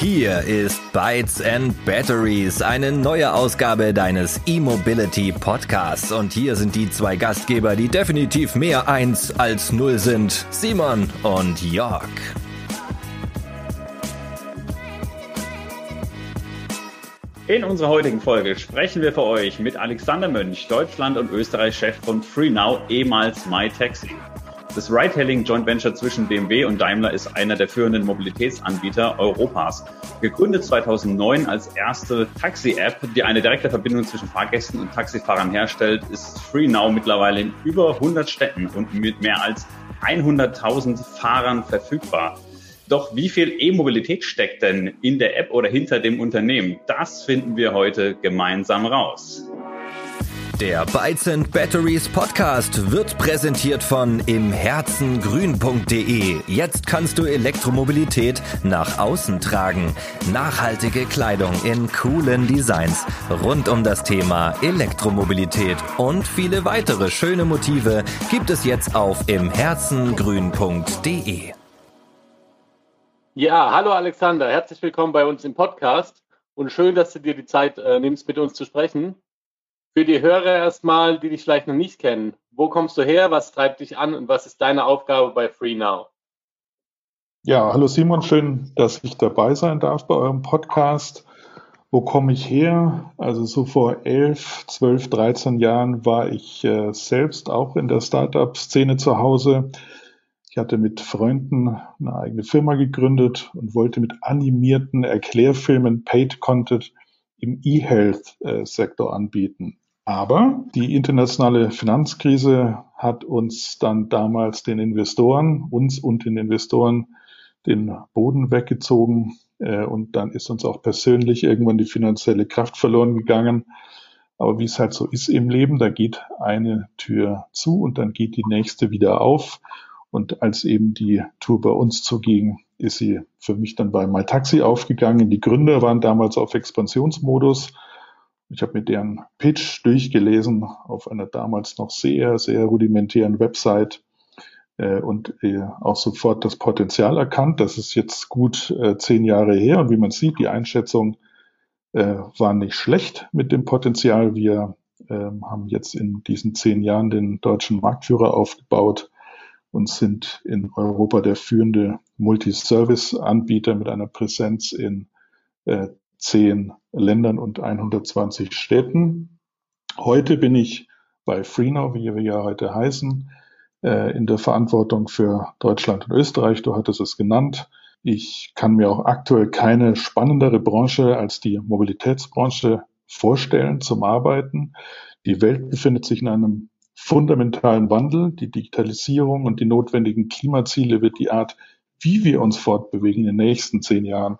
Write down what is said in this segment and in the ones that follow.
Hier ist Bytes and Batteries, eine neue Ausgabe deines E-Mobility Podcasts. Und hier sind die zwei Gastgeber, die definitiv mehr eins als null sind. Simon und Jörg. In unserer heutigen Folge sprechen wir für euch mit Alexander Mönch, Deutschland und Österreich-Chef von FreeNow, ehemals MyTaxi. Das Ride-Hailing Joint Venture zwischen BMW und Daimler ist einer der führenden Mobilitätsanbieter Europas. Gegründet 2009 als erste Taxi-App, die eine direkte Verbindung zwischen Fahrgästen und Taxifahrern herstellt, ist FreeNow mittlerweile in über 100 Städten und mit mehr als 100.000 Fahrern verfügbar. Doch wie viel E-Mobilität steckt denn in der App oder hinter dem Unternehmen? Das finden wir heute gemeinsam raus. Der and Batteries Podcast wird präsentiert von imherzengrün.de. Jetzt kannst du Elektromobilität nach außen tragen. Nachhaltige Kleidung in coolen Designs rund um das Thema Elektromobilität und viele weitere schöne Motive gibt es jetzt auf imherzengrün.de. Ja, hallo Alexander, herzlich willkommen bei uns im Podcast und schön, dass du dir die Zeit äh, nimmst, mit uns zu sprechen. Für die Hörer erstmal, die dich vielleicht noch nicht kennen, wo kommst du her, was treibt dich an und was ist deine Aufgabe bei FreeNow? Ja, hallo Simon, schön, dass ich dabei sein darf bei eurem Podcast. Wo komme ich her? Also so vor elf, zwölf, dreizehn Jahren war ich äh, selbst auch in der Startup-Szene zu Hause ich hatte mit Freunden eine eigene Firma gegründet und wollte mit animierten Erklärfilmen Paid Content im E-Health-Sektor anbieten. Aber die internationale Finanzkrise hat uns dann damals den Investoren, uns und den Investoren, den Boden weggezogen. Äh, und dann ist uns auch persönlich irgendwann die finanzielle Kraft verloren gegangen. Aber wie es halt so ist im Leben, da geht eine Tür zu und dann geht die nächste wieder auf. Und als eben die Tour bei uns zuging, ist sie für mich dann bei MyTaxi aufgegangen. Die Gründer waren damals auf Expansionsmodus. Ich habe mir deren Pitch durchgelesen auf einer damals noch sehr, sehr rudimentären Website äh, und äh, auch sofort das Potenzial erkannt. Das ist jetzt gut äh, zehn Jahre her und wie man sieht, die Einschätzung äh, war nicht schlecht mit dem Potenzial. Wir ähm, haben jetzt in diesen zehn Jahren den deutschen Marktführer aufgebaut und sind in Europa der führende Multiservice-Anbieter mit einer Präsenz in äh, zehn Ländern und 120 Städten. Heute bin ich bei FreeNow, wie wir ja heute heißen, äh, in der Verantwortung für Deutschland und Österreich. Du hattest es genannt. Ich kann mir auch aktuell keine spannendere Branche als die Mobilitätsbranche vorstellen zum Arbeiten. Die Welt befindet sich in einem fundamentalen Wandel, die Digitalisierung und die notwendigen Klimaziele wird die Art, wie wir uns fortbewegen in den nächsten zehn Jahren,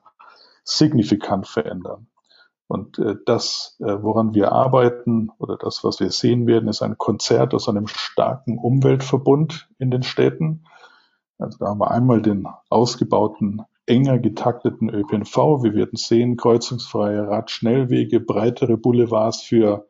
signifikant verändern. Und äh, das, äh, woran wir arbeiten oder das, was wir sehen werden, ist ein Konzert aus einem starken Umweltverbund in den Städten. Also da haben wir einmal den ausgebauten, enger getakteten ÖPNV. Wir werden sehen, kreuzungsfreie Radschnellwege, breitere Boulevards für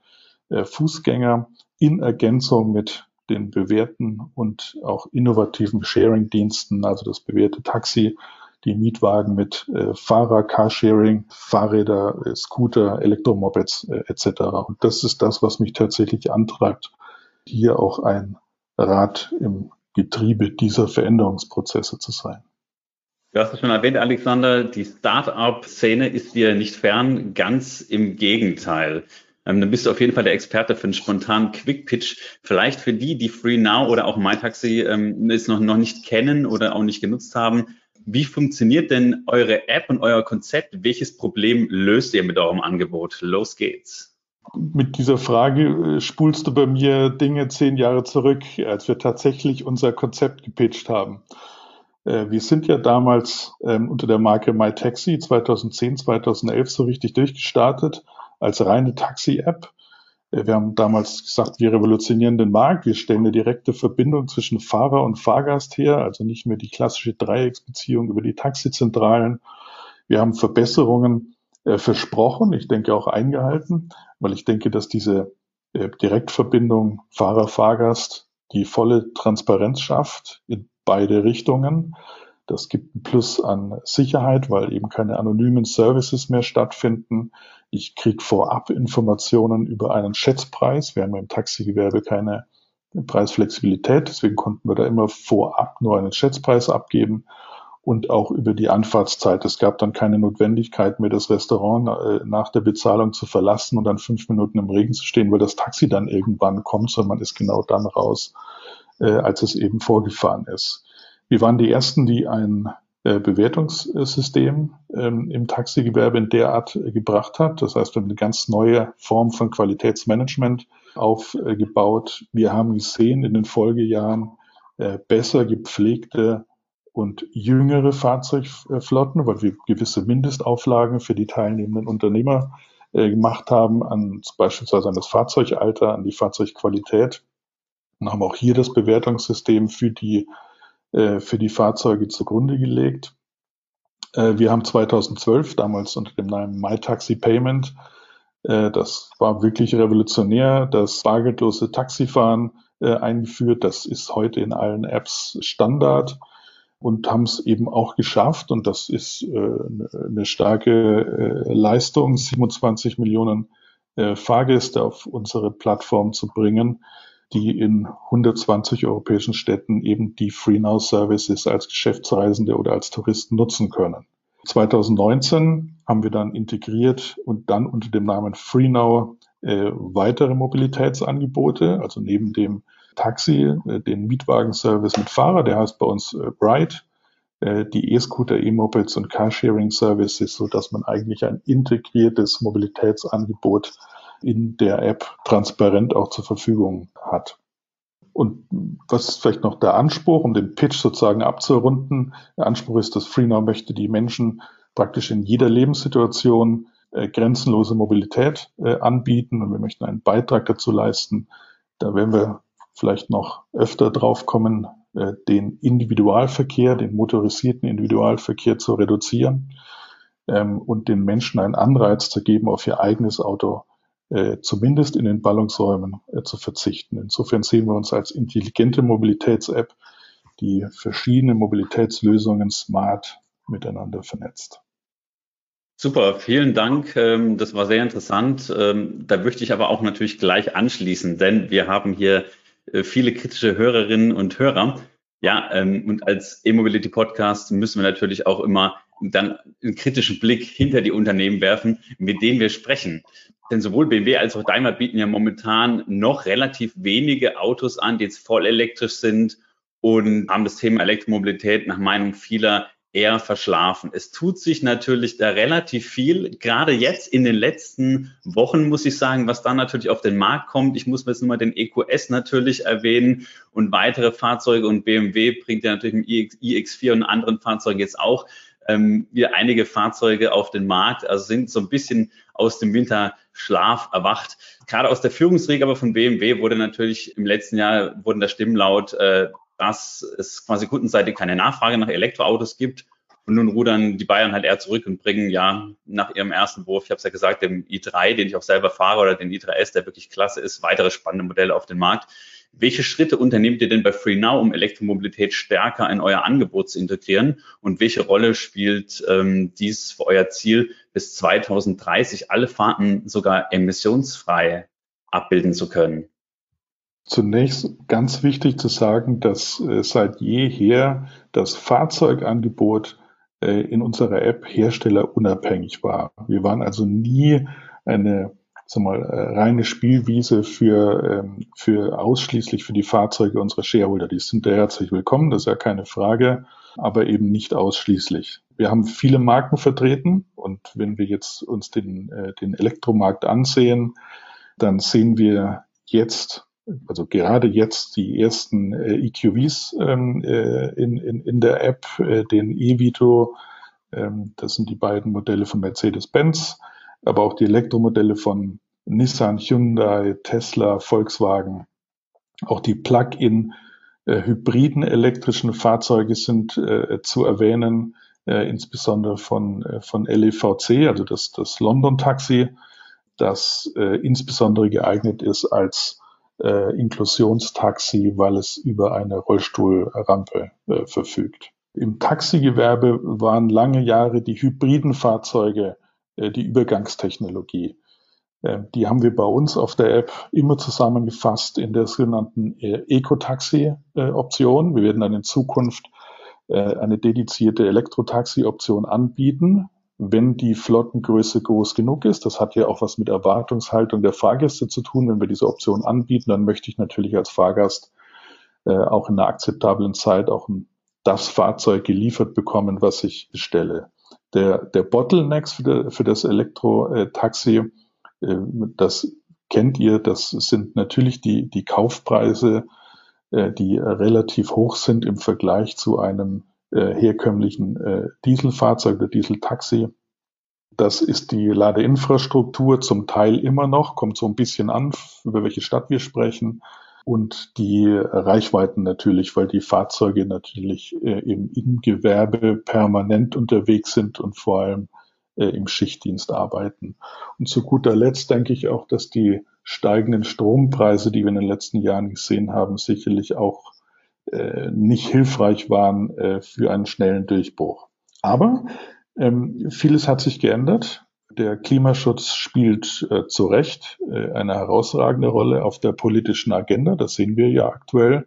äh, Fußgänger in Ergänzung mit den bewährten und auch innovativen Sharing-Diensten, also das bewährte Taxi, die Mietwagen mit äh, Fahrer, Carsharing, Fahrräder, äh, Scooter, Elektromopeds äh, etc. Und das ist das, was mich tatsächlich antreibt, hier auch ein Rad im Getriebe dieser Veränderungsprozesse zu sein. Du hast es schon erwähnt, Alexander, die Start-up-Szene ist dir nicht fern, ganz im Gegenteil ähm, dann bist du auf jeden Fall der Experte für einen spontanen Quick-Pitch. Vielleicht für die, die Free Now oder auch MyTaxi ähm, es noch, noch nicht kennen oder auch nicht genutzt haben. Wie funktioniert denn eure App und euer Konzept? Welches Problem löst ihr mit eurem Angebot? Los geht's. Mit dieser Frage äh, spulst du bei mir Dinge zehn Jahre zurück, als wir tatsächlich unser Konzept gepitcht haben. Äh, wir sind ja damals ähm, unter der Marke MyTaxi 2010, 2011 so richtig durchgestartet als reine Taxi-App. Äh, wir haben damals gesagt, wir revolutionieren den Markt. Wir stellen eine direkte Verbindung zwischen Fahrer und Fahrgast her, also nicht mehr die klassische Dreiecksbeziehung über die Taxizentralen. Wir haben Verbesserungen äh, versprochen, ich denke auch eingehalten, weil ich denke, dass diese äh, Direktverbindung Fahrer-Fahrgast die volle Transparenz schafft in beide Richtungen. Das gibt ein Plus an Sicherheit, weil eben keine anonymen Services mehr stattfinden. Ich kriege vorab Informationen über einen Schätzpreis. Wir haben im Taxigewerbe keine Preisflexibilität, deswegen konnten wir da immer vorab nur einen Schätzpreis abgeben und auch über die Anfahrtszeit. Es gab dann keine Notwendigkeit mehr, das Restaurant äh, nach der Bezahlung zu verlassen und dann fünf Minuten im Regen zu stehen, weil das Taxi dann irgendwann kommt, sondern man ist genau dann raus, äh, als es eben vorgefahren ist. Wir waren die Ersten, die ein Bewertungssystem ähm, im Taxigewerbe in der Art äh, gebracht hat. Das heißt, wir haben eine ganz neue Form von Qualitätsmanagement aufgebaut. Wir haben gesehen in den Folgejahren äh, besser gepflegte und jüngere Fahrzeugflotten, weil wir gewisse Mindestauflagen für die teilnehmenden Unternehmer gemacht haben, an beispielsweise an das Fahrzeugalter, an die Fahrzeugqualität und haben auch hier das Bewertungssystem für die äh, für die Fahrzeuge zugrunde gelegt. Äh, wir haben 2012 damals unter dem Namen MyTaxi Payment, äh, das war wirklich revolutionär, das bargeldlose Taxifahren eingeführt. Das ist heute in allen Apps Standard und haben es eben auch geschafft. Und das ist eine starke Leistung, 27 Millionen Fahrgäste auf unsere Plattform zu bringen die in 120 europäischen Städten eben die FreeNow Services als Geschäftsreisende oder als Touristen nutzen können. 2019 haben wir dann integriert und dann unter dem Namen FreeNow äh, weitere Mobilitätsangebote, also neben dem Taxi, äh, den Mietwagenservice mit Fahrer, der heißt bei uns äh, Bright, äh, die E-Scooter, E-Mopeds und Carsharing Services, so dass man eigentlich ein integriertes Mobilitätsangebot in der App transparent auch zur Verfügung hat. Und was ist vielleicht noch der Anspruch, um den Pitch sozusagen abzurunden? Der Anspruch ist, dass FreeNow möchte die Menschen praktisch in jeder Lebenssituation äh, grenzenlose Mobilität äh, anbieten und wir möchten einen Beitrag dazu leisten. Da werden wir vielleicht noch öfter drauf kommen, äh, den Individualverkehr, den motorisierten Individualverkehr zu reduzieren ähm, und den Menschen einen Anreiz zu geben, auf ihr eigenes Auto zumindest in den Ballungsräumen äh, zu verzichten. Insofern sehen wir uns als intelligente Mobilitäts-App, die verschiedene Mobilitätslösungen smart miteinander vernetzt. Super, vielen Dank. Ähm, das war sehr interessant. Ähm, da möchte ich aber auch natürlich gleich anschließen, denn wir haben hier äh, viele kritische Hörerinnen und Hörer. Ja, ähm, und als E-Mobility Podcast müssen wir natürlich auch immer dann einen kritischen Blick hinter die Unternehmen werfen, mit denen wir sprechen. Denn sowohl BMW als auch Daimler bieten ja momentan noch relativ wenige Autos an, die jetzt voll elektrisch sind und haben das Thema Elektromobilität nach Meinung vieler eher verschlafen. Es tut sich natürlich da relativ viel, gerade jetzt in den letzten Wochen, muss ich sagen, was da natürlich auf den Markt kommt. Ich muss jetzt nur mal den EQS natürlich erwähnen und weitere Fahrzeuge und BMW bringt ja natürlich im iX4 und anderen Fahrzeugen jetzt auch ähm, wieder einige Fahrzeuge auf den Markt, also sind so ein bisschen aus dem Winterschlaf erwacht. Gerade aus der Führungsriege aber von BMW wurde natürlich im letzten Jahr wurden da Stimmen laut, äh, dass es quasi kundenseitig keine Nachfrage nach Elektroautos gibt. Und nun rudern die Bayern halt eher zurück und bringen ja nach ihrem ersten Wurf, ich habe es ja gesagt, dem i3, den ich auch selber fahre, oder den i3S, der wirklich klasse ist, weitere spannende Modelle auf den Markt. Welche Schritte unternehmt ihr denn bei FreeNow, um Elektromobilität stärker in euer Angebot zu integrieren? Und welche Rolle spielt ähm, dies für euer Ziel, bis 2030 alle Fahrten sogar emissionsfrei abbilden zu können? Zunächst ganz wichtig zu sagen, dass äh, seit jeher das Fahrzeugangebot äh, in unserer App herstellerunabhängig war. Wir waren also nie eine sag mal, äh, reine Spielwiese für, ähm, für ausschließlich für die Fahrzeuge unserer Shareholder. Die sind da herzlich willkommen, das ist ja keine Frage, aber eben nicht ausschließlich. Wir haben viele Marken vertreten und wenn wir jetzt uns den, äh, den Elektromarkt ansehen, dann sehen wir jetzt also gerade jetzt die ersten äh, EQVs ähm, äh, in, in, in der App, den e-Vito, ähm, das sind die beiden Modelle von Mercedes-Benz, aber auch die Elektromodelle von Nissan, Hyundai, Tesla, Volkswagen. Auch die Plug-in äh, hybriden elektrischen Fahrzeuge sind äh, zu erwähnen, äh, insbesondere von, äh, von LEVC, also das, das London Taxi, das äh, insbesondere geeignet ist als Inklusionstaxi, weil es über eine Rollstuhlrampe verfügt. Im Taxigewerbe waren lange Jahre die hybriden Fahrzeuge die Übergangstechnologie. Äh, die haben wir bei uns auf der App immer zusammengefasst in der sogenannten äh, Eco-Taxi-Option. Wir werden dann in Zukunft eine dedizierte Elektro-Taxi-Option anbieten, wenn die Flottengröße groß genug ist. Das hat ja auch was mit Erwartungshaltung der Fahrgäste zu tun. Wenn wir diese Option anbieten, dann möchte ich natürlich als Fahrgast auch in einer akzeptablen Zeit auch das Fahrzeug geliefert bekommen, was ich bestelle. Der, der Bottlenecks für, de, für das Elektro-Taxi ähm, das kennt ihr, das sind natürlich die, die Kaufpreise, äh, die relativ hoch sind im Vergleich zu einem äh, herkömmlichen äh, Dieselfahrzeug oder Dieseltaxi. Das ist die Ladeinfrastruktur zum Teil immer noch, kommt so ein bisschen an, über welche Stadt wir sprechen. Und die Reichweiten natürlich, weil die Fahrzeuge natürlich im, im Gewerbe permanent unterwegs sind und vor allem äh, im Schichtdienst arbeiten. Und zu guter Letzt denke ich auch, dass die steigenden Strompreise, die wir in den letzten Jahren gesehen haben, sicherlich auch äh, nicht hilfreich waren äh, für einen schnellen Durchbruch. Aber ähm, vieles hat sich geändert. Der Klimaschutz spielt äh, zu Recht äh, eine herausragende Rolle auf der politischen Agenda. Das sehen wir ja aktuell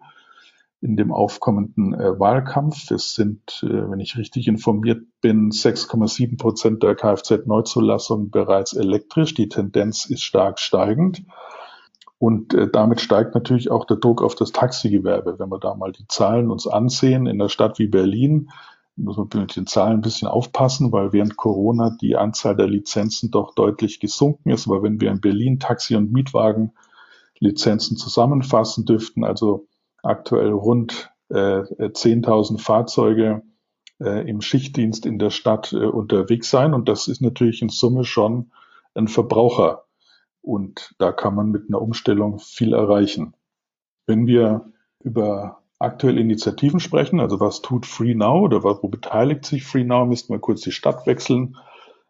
in dem aufkommenden äh, Wahlkampf. Es sind, äh, wenn ich richtig informiert bin, 6,7 Prozent der Kfz-Neuzulassungen bereits elektrisch. Die Tendenz ist stark steigend. Und äh, damit steigt natürlich auch der Druck auf das Taxigewerbe. Wenn wir da mal die Zahlen uns ansehen, in einer Stadt wie Berlin, muss man mit den Zahlen ein bisschen aufpassen, weil während Corona die Anzahl der Lizenzen doch deutlich gesunken ist. Aber wenn wir in Berlin Taxi- und Mietwagen-Lizenzen zusammenfassen dürften, also aktuell rund äh, 10.000 Fahrzeuge äh, im Schichtdienst in der Stadt äh, unterwegs sein. Und das ist natürlich in Summe schon ein Verbraucher. Und da kann man mit einer Umstellung viel erreichen. Wenn wir über aktuelle Initiativen sprechen, also was tut Free Now oder wo beteiligt sich Free Now, müssten wir kurz die Stadt wechseln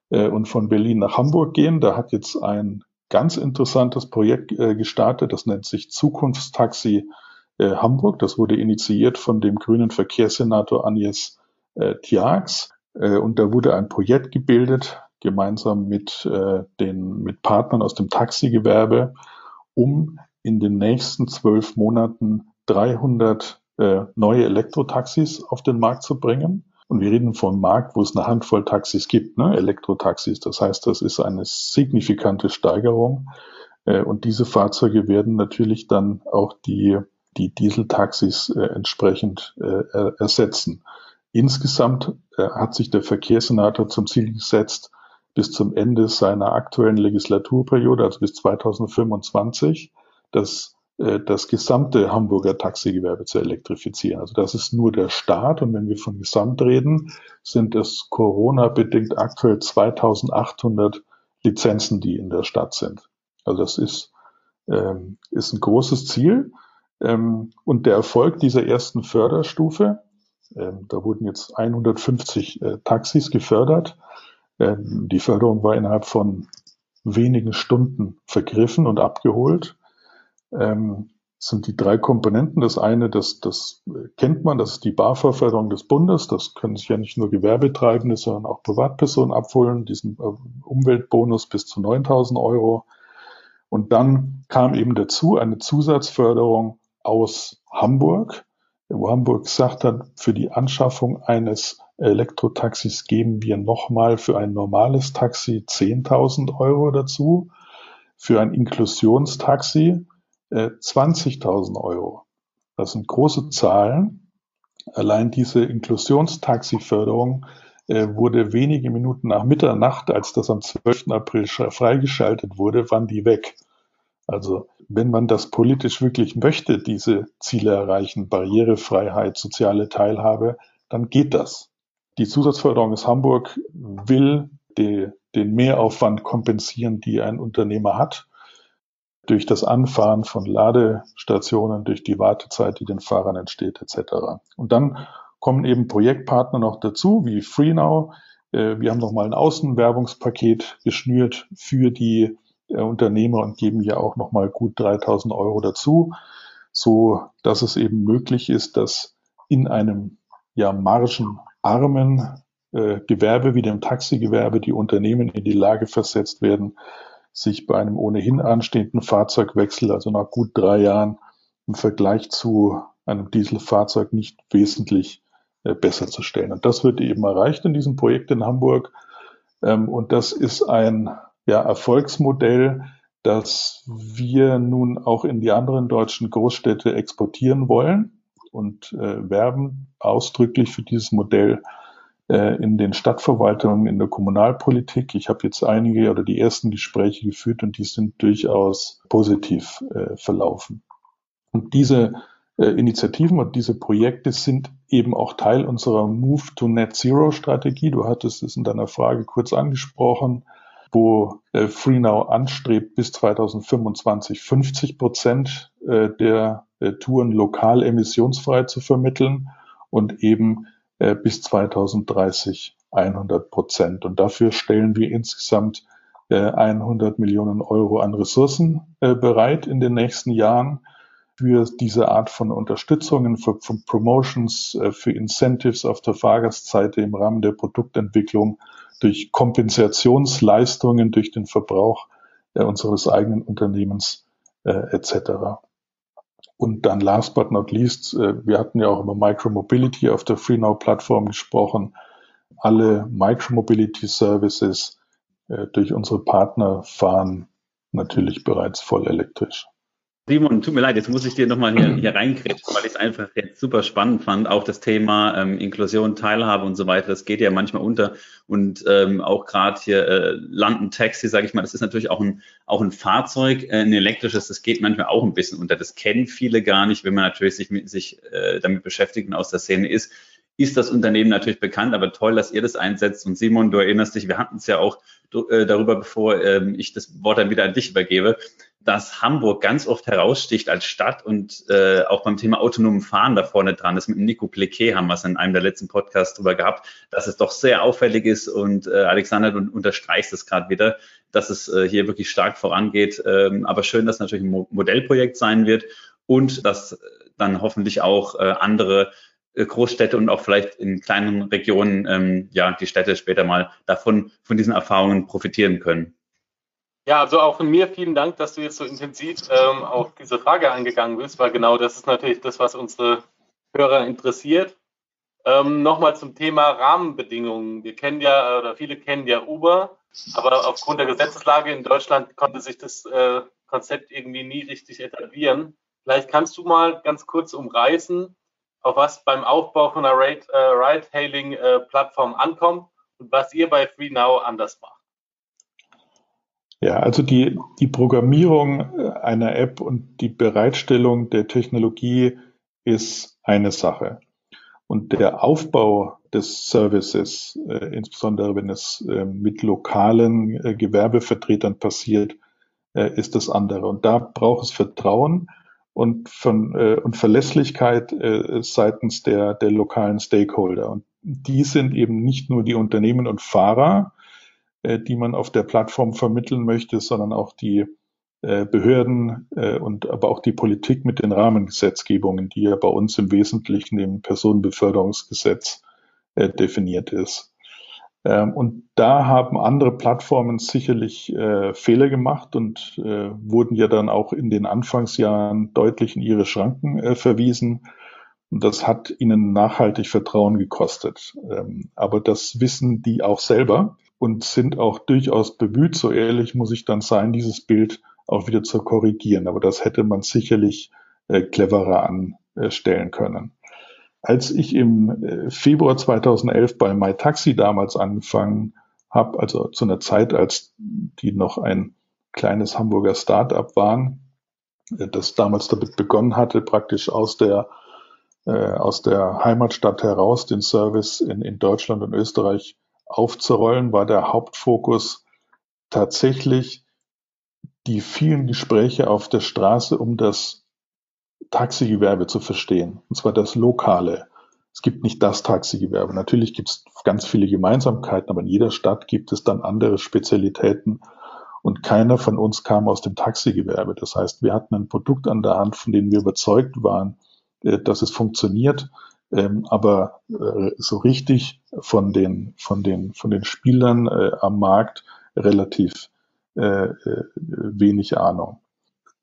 äh, und von Berlin nach Hamburg gehen. Da hat jetzt ein ganz interessantes Projekt äh, gestartet, das nennt sich Zukunftstaxi äh, Hamburg. Das wurde initiiert von dem grünen Verkehrssenator Agnes äh, Tiax. Äh, und da wurde ein Projekt gebildet, gemeinsam mit, äh, den, mit Partnern aus dem Taxigewerbe, um in den nächsten zwölf Monaten 300 äh, neue Elektrotaxis auf den Markt zu bringen. Und wir reden vom Markt, wo es eine Handvoll Taxis gibt, ne? Elektrotaxis. Das heißt, das ist eine signifikante Steigerung. Äh, und diese Fahrzeuge werden natürlich dann auch die die Dieseltaxis äh, entsprechend ersetzen. Insgesamt hat sich der Verkehrssenator zum Ziel gesetzt, bis zum Ende seiner aktuellen Legislaturperiode, also bis 2025, das, äh, das gesamte Hamburger Taxigewerbe zu elektrifizieren. Also das ist nur der Start. Und wenn wir von Gesamt reden, sind es Corona-bedingt aktuell 2800 Lizenzen, die in der Stadt sind. Also das ist, ähm, ist ein großes Ziel. Ähm, und der Erfolg dieser ersten Förderstufe, ähm, da wurden jetzt 150 äh, Taxis gefördert. Ähm, die Förderung war innerhalb von wenigen Stunden vergriffen und abgeholt. Ähm, sind die drei Komponenten. Das eine, das, das kennt man, das ist die BAFA-Förderung des Bundes. Das können sich ja nicht nur Gewerbetreibende, sondern auch Privatpersonen abholen. Diesen äh, Umweltbonus bis zu 9000 Euro. Und dann kam eben dazu eine Zusatzförderung aus Hamburg, wo Hamburg gesagt hat, für die Anschaffung eines Elektrotaxis geben wir nochmal für ein normales Taxi 10.000 Euro dazu, für ein Inklusionstaxi 20.000 Euro. Das sind große Zahlen. Allein diese Inklusionstaxiförderung äh, wurde wenige Minuten nach Mitternacht, als das am 12. April freigeschaltet wurde, waren die weg. Also wenn man das politisch wirklich möchte, diese Ziele erreichen, Barrierefreiheit, soziale Teilhabe, dann geht das. Die Zusatzförderung aus Hamburg will die, den Mehraufwand kompensieren, die ein Unternehmer hat, durch das Anfahren von Ladestationen, durch die Wartezeit, die den Fahrern entsteht, etc. Und dann kommen eben Projektpartner noch dazu, wie FreeNow. Äh, wir haben nochmal ein Außenwerbungspaket geschnürt für die äh, Unternehmer und geben ja auch nochmal gut 3000 Euro dazu, so dass es eben möglich ist, dass in einem ja margenarmen äh, Gewerbe wie dem Taxigewerbe die Unternehmen in die Lage versetzt werden, sich bei einem ohnehin anstehenden Fahrzeugwechsel, also nach gut drei Jahren, im Vergleich zu einem Dieselfahrzeug nicht wesentlich äh, besser zu stellen. Und das wird eben erreicht in diesem Projekt in Hamburg. Ähm, und das ist ein ja, Erfolgsmodell, das wir nun auch in die anderen deutschen Großstädte exportieren wollen und äh, werben ausdrücklich für dieses Modell in den Stadtverwaltungen, in der Kommunalpolitik. Ich habe jetzt einige oder die ersten Gespräche geführt und die sind durchaus positiv äh, verlaufen. Und diese äh, Initiativen und diese Projekte sind eben auch Teil unserer Move to Net Zero Strategie. Du hattest es in deiner Frage kurz angesprochen, wo äh, FreeNow anstrebt, bis 2025 50 Prozent äh, der äh, Touren lokal emissionsfrei zu vermitteln und eben äh, bis 2030 100 Prozent. Und dafür stellen wir insgesamt äh, 100 Millionen Euro an Ressourcen äh, bereit in den nächsten Jahren für diese Art von Unterstützungen, für, für Promotions, äh, für Incentives auf der Fahrgastseite im Rahmen der Produktentwicklung, durch Kompensationsleistungen durch den Verbrauch äh, unseres eigenen Unternehmens äh, etc. Und dann last but not least, äh, wir hatten ja auch über Micromobility auf der FreeNow-Plattform gesprochen. Alle Micromobility-Services äh, durch unsere Partner fahren natürlich bereits voll elektrisch. Simon, tut mir leid, jetzt muss ich dir nochmal hier, hier reinkretschen, weil ich es einfach jetzt super spannend fand. Auch das Thema ähm, Inklusion, Teilhabe und so weiter, das geht ja manchmal unter. Und ähm, auch gerade hier äh, London Taxi, sage ich mal, das ist natürlich auch ein, auch ein Fahrzeug, äh, ein elektrisches, das geht manchmal auch ein bisschen unter. Das kennen viele gar nicht, wenn man natürlich sich, mit, sich äh, damit beschäftigt und aus der Szene ist ist das Unternehmen natürlich bekannt, aber toll, dass ihr das einsetzt. Und Simon, du erinnerst dich, wir hatten es ja auch äh, darüber, bevor ähm, ich das Wort dann wieder an dich übergebe, dass Hamburg ganz oft heraussticht als Stadt und äh, auch beim Thema autonomen Fahren da vorne dran ist. Mit Nico Plequet haben wir es in einem der letzten Podcasts drüber gehabt, dass es doch sehr auffällig ist und äh, Alexander, du unterstreichst es gerade wieder, dass es äh, hier wirklich stark vorangeht. Ähm, aber schön, dass natürlich ein Mo Modellprojekt sein wird und dass dann hoffentlich auch äh, andere äh, Großstädte und auch vielleicht in kleinen Regionen ähm, ja die Städte später mal davon von diesen Erfahrungen profitieren können. Ja, also auch von mir vielen Dank, dass du jetzt so intensiv ähm, auf diese Frage angegangen bist, weil genau das ist natürlich das, was unsere Hörer interessiert. Ähm, Nochmal zum Thema Rahmenbedingungen. Wir kennen ja, oder viele kennen ja Uber, aber aufgrund der Gesetzeslage in Deutschland konnte sich das äh, Konzept irgendwie nie richtig etablieren. Vielleicht kannst du mal ganz kurz umreißen, auf was beim Aufbau von einer äh, Ride-Hailing-Plattform ankommt und was ihr bei FreeNow anders macht. Ja, also die, die Programmierung äh, einer App und die Bereitstellung der Technologie ist eine Sache. Und der Aufbau des Services, äh, insbesondere wenn es äh, mit lokalen äh, Gewerbevertretern passiert, äh, ist das andere. Und da braucht es Vertrauen und, von, äh, und Verlässlichkeit seitens der, der lokalen Stakeholder. Und die sind eben nicht nur die Unternehmen und Fahrer, die man auf der Plattform vermitteln möchte, sondern auch die äh, Behörden äh, und aber auch die Politik mit den Rahmengesetzgebungen, die ja bei uns im Wesentlichen im Personenbeförderungsgesetz äh, definiert ist. Ähm, und da haben andere Plattformen sicherlich äh, Fehler gemacht und äh, wurden ja dann auch in den Anfangsjahren deutlich in ihre Schranken äh, verwiesen. Und das hat ihnen nachhaltig Vertrauen gekostet. Ähm, aber das wissen die auch selber und sind auch durchaus bemüht, so ehrlich muss ich dann sein, dieses Bild auch wieder zu korrigieren. Aber das hätte man sicherlich äh, cleverer anstellen können. Als ich im äh, Februar 2011 bei MyTaxi damals angefangen habe, also zu einer Zeit, als die noch ein kleines Hamburger Start-up waren, äh, das damals damit begonnen hatte, praktisch aus der äh, aus der Heimatstadt heraus den Service in, in Deutschland und Österreich aufzurollen, war der Hauptfokus tatsächlich die vielen Gespräche auf der Straße, um das Taxigewerbe zu verstehen. Und zwar das Lokale. Es gibt nicht das Taxigewerbe. Natürlich gibt es ganz viele Gemeinsamkeiten, aber in jeder Stadt gibt es dann andere Spezialitäten. Und keiner von uns kam aus dem Taxigewerbe. Das heißt, wir hatten ein Produkt an der Hand, von dem wir überzeugt waren, äh, dass es funktioniert, ähm, aber äh, so richtig von den, von den, von den Spielern äh, am Markt relativ äh, äh, wenig Ahnung.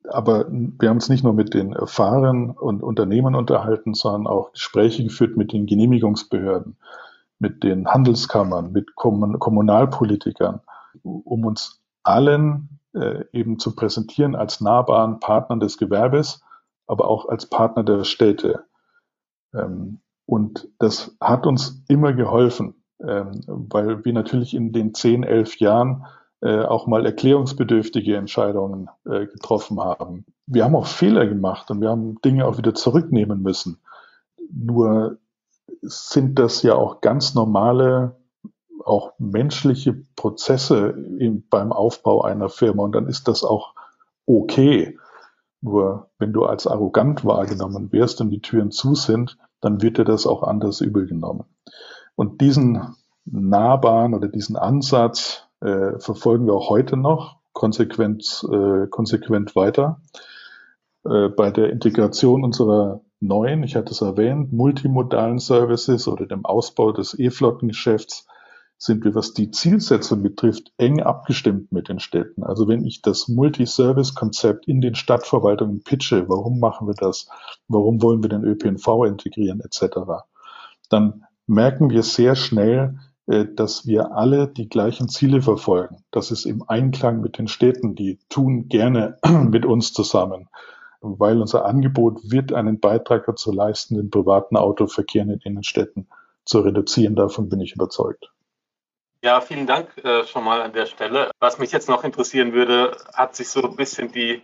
Aber wir haben uns nicht nur mit den Fahrern und Unternehmen unterhalten, sondern auch Gespräche geführt mit den Genehmigungsbehörden, mit den Handelskammern, mit Kommunalpolitikern, um uns allen äh, eben zu präsentieren als nahbaren Partner des Gewerbes, aber auch als Partner der Städte. Ähm, und das hat uns immer geholfen, ähm, weil wir natürlich in den zehn, elf Jahren äh, auch mal erklärungsbedürftige Entscheidungen äh, getroffen haben. Wir haben auch Fehler gemacht und wir haben Dinge auch wieder zurücknehmen müssen. Nur sind das ja auch ganz normale, auch menschliche Prozesse im, beim Aufbau einer Firma und dann ist das auch okay. Nur wenn du als arrogant wahrgenommen wirst und die Türen zu sind, dann wird dir das auch anders übel genommen. Und diesen nahbaren oder diesen Ansatz äh, verfolgen wir auch heute noch konsequent, äh, konsequent weiter. Äh, bei der Integration unserer neuen, ich hatte es erwähnt, multimodalen Services oder dem Ausbau des E-Flottengeschäfts sind wir, was die Zielsetzung betrifft, eng abgestimmt mit den Städten. Also wenn ich das Multiservice-Konzept in den Stadtverwaltungen pitche, warum machen wir das? Warum wollen wir den ÖPNV integrieren etc., dann merken wir sehr schnell, äh, dass wir alle die gleichen Ziele verfolgen. Das ist im Einklang mit den Städten, die tun gerne mit uns zusammen, weil unser Angebot wird einen Beitrag dazu leisten, den privaten Autoverkehr in den Innenstädten zu reduzieren. Davon bin ich überzeugt. Ja, vielen Dank äh, schon mal an der Stelle. Was mich jetzt noch interessieren würde, hat sich so ein bisschen die,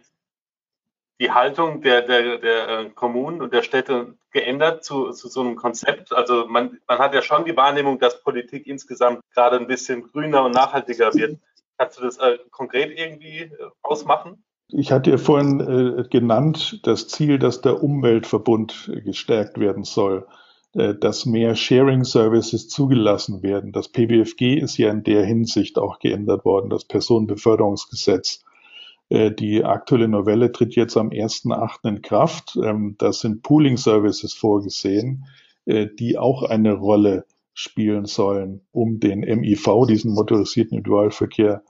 die Haltung der, der, der äh, Kommunen und der Städte geändert zu, zu so einem Konzept? Also man, man hat ja schon die Wahrnehmung, dass Politik insgesamt gerade ein bisschen grüner und nachhaltiger wird. Kannst du das äh, konkret irgendwie äh, ausmachen? Ich hatte ja vorhin äh, genannt das Ziel, dass der Umweltverbund gestärkt werden soll. Äh, dass mehr Sharing Services zugelassen werden. Das PBFG ist ja in der Hinsicht auch geändert worden, das Personenbeförderungsgesetz. Äh, die aktuelle Novelle tritt jetzt am 1.8. in Kraft. Ähm, das sind Pooling Services vorgesehen, äh, die auch eine Rolle spielen sollen, um den MIV, diesen motorisierten Individualverkehr,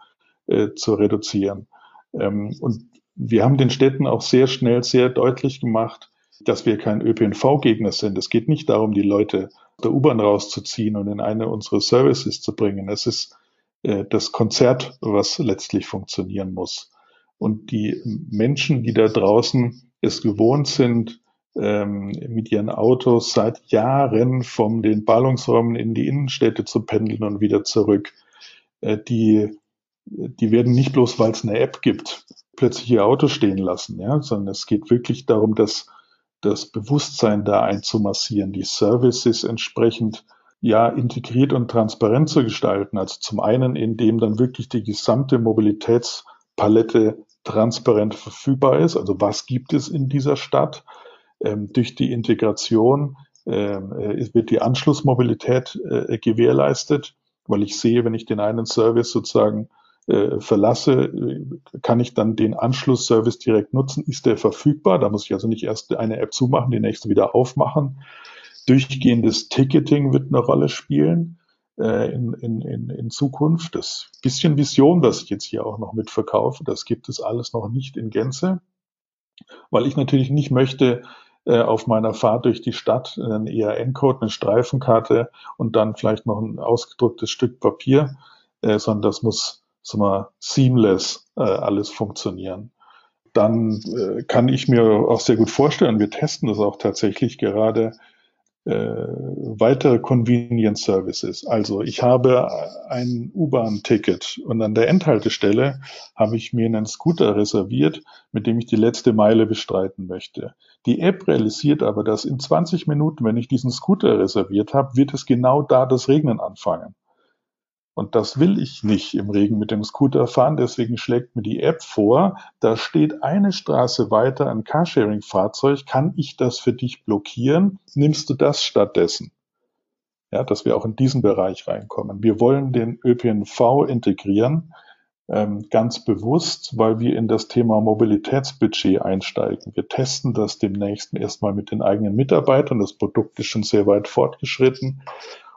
zu reduzieren. Ähm, und wir haben den Städten auch sehr schnell sehr deutlich gemacht, dass wir kein ÖPNV-Gegner sind. Es geht nicht darum, die Leute der U-Bahn rauszuziehen und in eine unserer Services zu bringen. Es ist äh, das Konzert, was letztlich funktionieren muss. Und die Menschen, die da draußen es gewohnt sind, ähm, mit ihren Autos seit Jahren von den Ballungsräumen in die Innenstädte zu pendeln und wieder zurück, äh, die, die werden nicht bloß, weil es eine App gibt, plötzlich ihr Auto stehen lassen, ja, sondern es geht wirklich darum, dass das Bewusstsein da einzumassieren, die Services entsprechend ja integriert und transparent zu gestalten. Also zum einen, indem dann wirklich die gesamte Mobilitätspalette transparent verfügbar ist. Also was gibt es in dieser Stadt? Ähm, durch die Integration ähm, äh, wird die Anschlussmobilität äh, gewährleistet, weil ich sehe, wenn ich den einen Service sozusagen äh, verlasse, kann ich dann den Anschlussservice direkt nutzen. Ist der verfügbar? Da muss ich also nicht erst eine App zumachen, die nächste wieder aufmachen. Durchgehendes Ticketing wird eine Rolle spielen äh, in, in, in, in Zukunft. Das bisschen Vision, was ich jetzt hier auch noch mitverkaufe, das gibt es alles noch nicht in Gänze, weil ich natürlich nicht möchte, äh, auf meiner Fahrt durch die Stadt einen ERN-Code, eine Streifenkarte und dann vielleicht noch ein ausgedrucktes Stück Papier, äh, sondern das muss sagen wir, seamless äh, alles funktionieren. Dann äh, kann ich mir auch sehr gut vorstellen, wir testen das auch tatsächlich gerade, äh, weitere Convenience Services. Also ich habe ein U-Bahn-Ticket und an der Endhaltestelle habe ich mir einen Scooter reserviert, mit dem ich die letzte Meile bestreiten möchte. Die App realisiert aber, dass in 20 Minuten, wenn ich diesen Scooter reserviert habe, wird es genau da das Regnen anfangen. Und das will ich nicht im Regen mit dem Scooter fahren. Deswegen schlägt mir die App vor, da steht eine Straße weiter ein Carsharing-Fahrzeug. Kann ich das für dich blockieren? Nimmst du das stattdessen? Ja, dass wir auch in diesen Bereich reinkommen. Wir wollen den ÖPNV integrieren ähm, ganz bewusst, weil wir in das Thema Mobilitätsbudget einsteigen. Wir testen das demnächst erstmal mit den eigenen Mitarbeitern. Das Produkt ist schon sehr weit fortgeschritten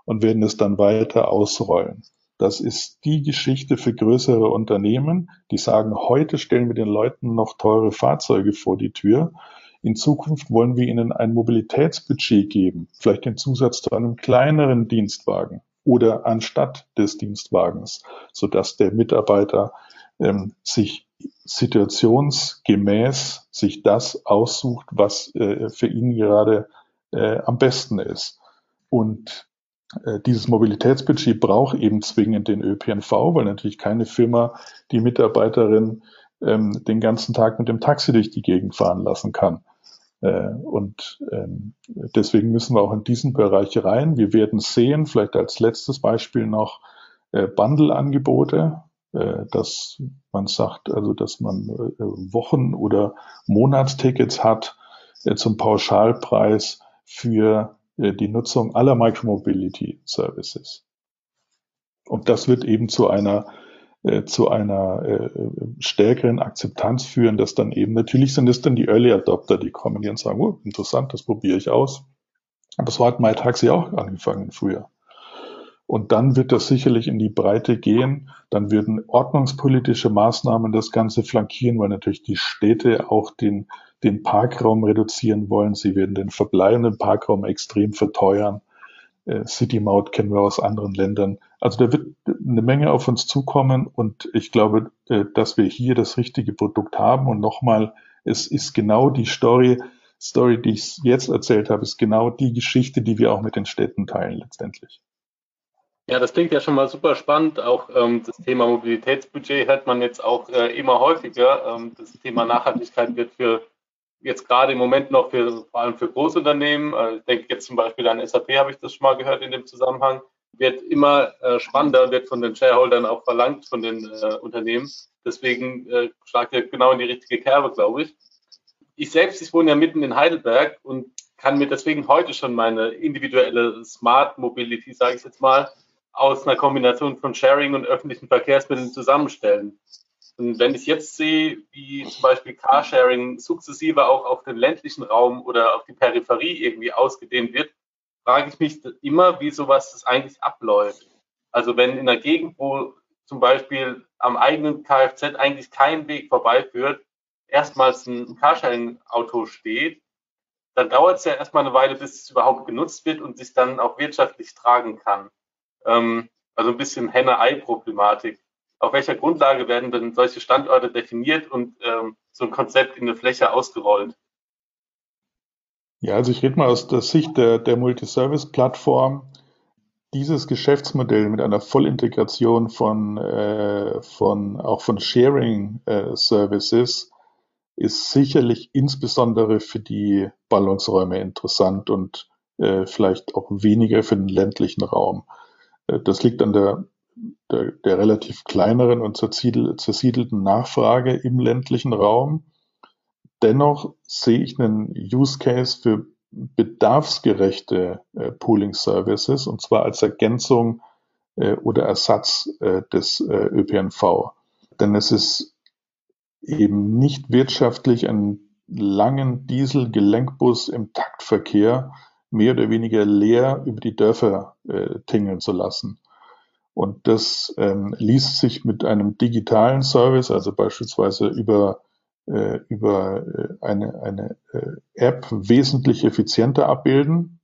und werden es dann weiter ausrollen. Das ist die Geschichte für größere Unternehmen, die sagen, heute stellen wir den Leuten noch teure Fahrzeuge vor die Tür. In Zukunft wollen wir ihnen ein Mobilitätsbudget geben, vielleicht den Zusatz zu einem kleineren Dienstwagen oder anstatt des Dienstwagens, sodass der Mitarbeiter ähm, sich situationsgemäß sich das aussucht, was äh, für ihn gerade äh, am besten ist. Und dieses Mobilitätsbudget braucht eben zwingend den ÖPNV, weil natürlich keine Firma die Mitarbeiterin ähm, den ganzen Tag mit dem Taxi durch die Gegend fahren lassen kann. Äh, und ähm, deswegen müssen wir auch in diesen Bereich rein. Wir werden sehen, vielleicht als letztes Beispiel noch äh, Bundle-Angebote, äh, dass man sagt, also dass man äh, Wochen- oder Monatstickets hat äh, zum Pauschalpreis für äh, die Nutzung aller Micromobility Services. Und das wird eben zu einer äh, zu einer äh, stärkeren Akzeptanz führen, dass dann eben, natürlich sind es dann die Early Adopter, die kommen die und sagen, oh, interessant, das probiere ich aus. Aber so hat MyTaxi auch angefangen früher. Und dann wird das sicherlich in die Breite gehen. Dann würden ordnungspolitische Maßnahmen das Ganze flankieren, weil natürlich die Städte auch den den Parkraum reduzieren wollen. Sie werden den verbleibenden Parkraum extrem verteuern. Äh, City Maut kennen wir aus anderen Ländern. Also da wird eine Menge auf uns zukommen und ich glaube, äh, dass wir hier das richtige Produkt haben. Und nochmal, es ist genau die Story, Story, die ich jetzt erzählt habe, ist genau die Geschichte, die wir auch mit den Städten teilen letztendlich. Ja, das klingt ja schon mal super spannend. Auch ähm, das Thema Mobilitätsbudget hört man jetzt auch äh, immer häufiger. Ähm, das Thema Nachhaltigkeit wird für jetzt gerade im Moment noch für, vor allem für Großunternehmen, äh, ich denke jetzt zum Beispiel an SAP, habe ich das schon mal gehört in dem Zusammenhang, wird immer äh, spannender, wird von den Shareholdern auch verlangt von den äh, Unternehmen. Deswegen schlagt ihr genau in die richtige Kerbe, glaube ich. Ich selbst, ich wohne ja mitten in Heidelberg und kann mir deswegen heute schon meine individuelle Smart Mobility, sage ich jetzt mal, aus einer Kombination von Sharing und öffentlichen Verkehrsmitteln zusammenstellen. Und wenn ich jetzt sehe, wie zum Beispiel Carsharing sukzessive auch auf den ländlichen Raum oder auf die Peripherie irgendwie ausgedehnt wird, frage ich mich immer, wie sowas das eigentlich abläuft. Also wenn in einer Gegend, wo zum Beispiel am eigenen Kfz eigentlich kein Weg vorbeiführt, erstmals ein Carsharing-Auto steht, dann dauert es ja erstmal eine Weile, bis es überhaupt genutzt wird und sich dann auch wirtschaftlich tragen kann. Ähm, also ein bisschen Henne-Ei-Problematik auf welcher Grundlage werden denn solche Standorte definiert und ähm, so ein Konzept in eine Fläche ausgerollt? Ja, also ich rede mal aus der Sicht der, der Multiservice-Plattform. Dieses Geschäftsmodell mit einer Vollintegration von, äh, von auch von Sharing-Services äh, ist sicherlich insbesondere für die Ballungsräume interessant und äh, vielleicht auch weniger für den ländlichen Raum. Äh, das liegt an der der, der relativ kleineren und zersiedelten Nachfrage im ländlichen Raum. Dennoch sehe ich einen Use Case für bedarfsgerechte äh, Pooling Services und zwar als Ergänzung äh, oder Ersatz äh, des äh, ÖPNV. Denn es ist eben nicht wirtschaftlich, einen langen Diesel-Gelenkbus im Taktverkehr mehr oder weniger leer über die Dörfer äh, tingeln zu lassen. Und das ähm, ließ sich mit einem digitalen Service, also beispielsweise über, äh, über äh, eine, eine äh, App wesentlich effizienter abbilden.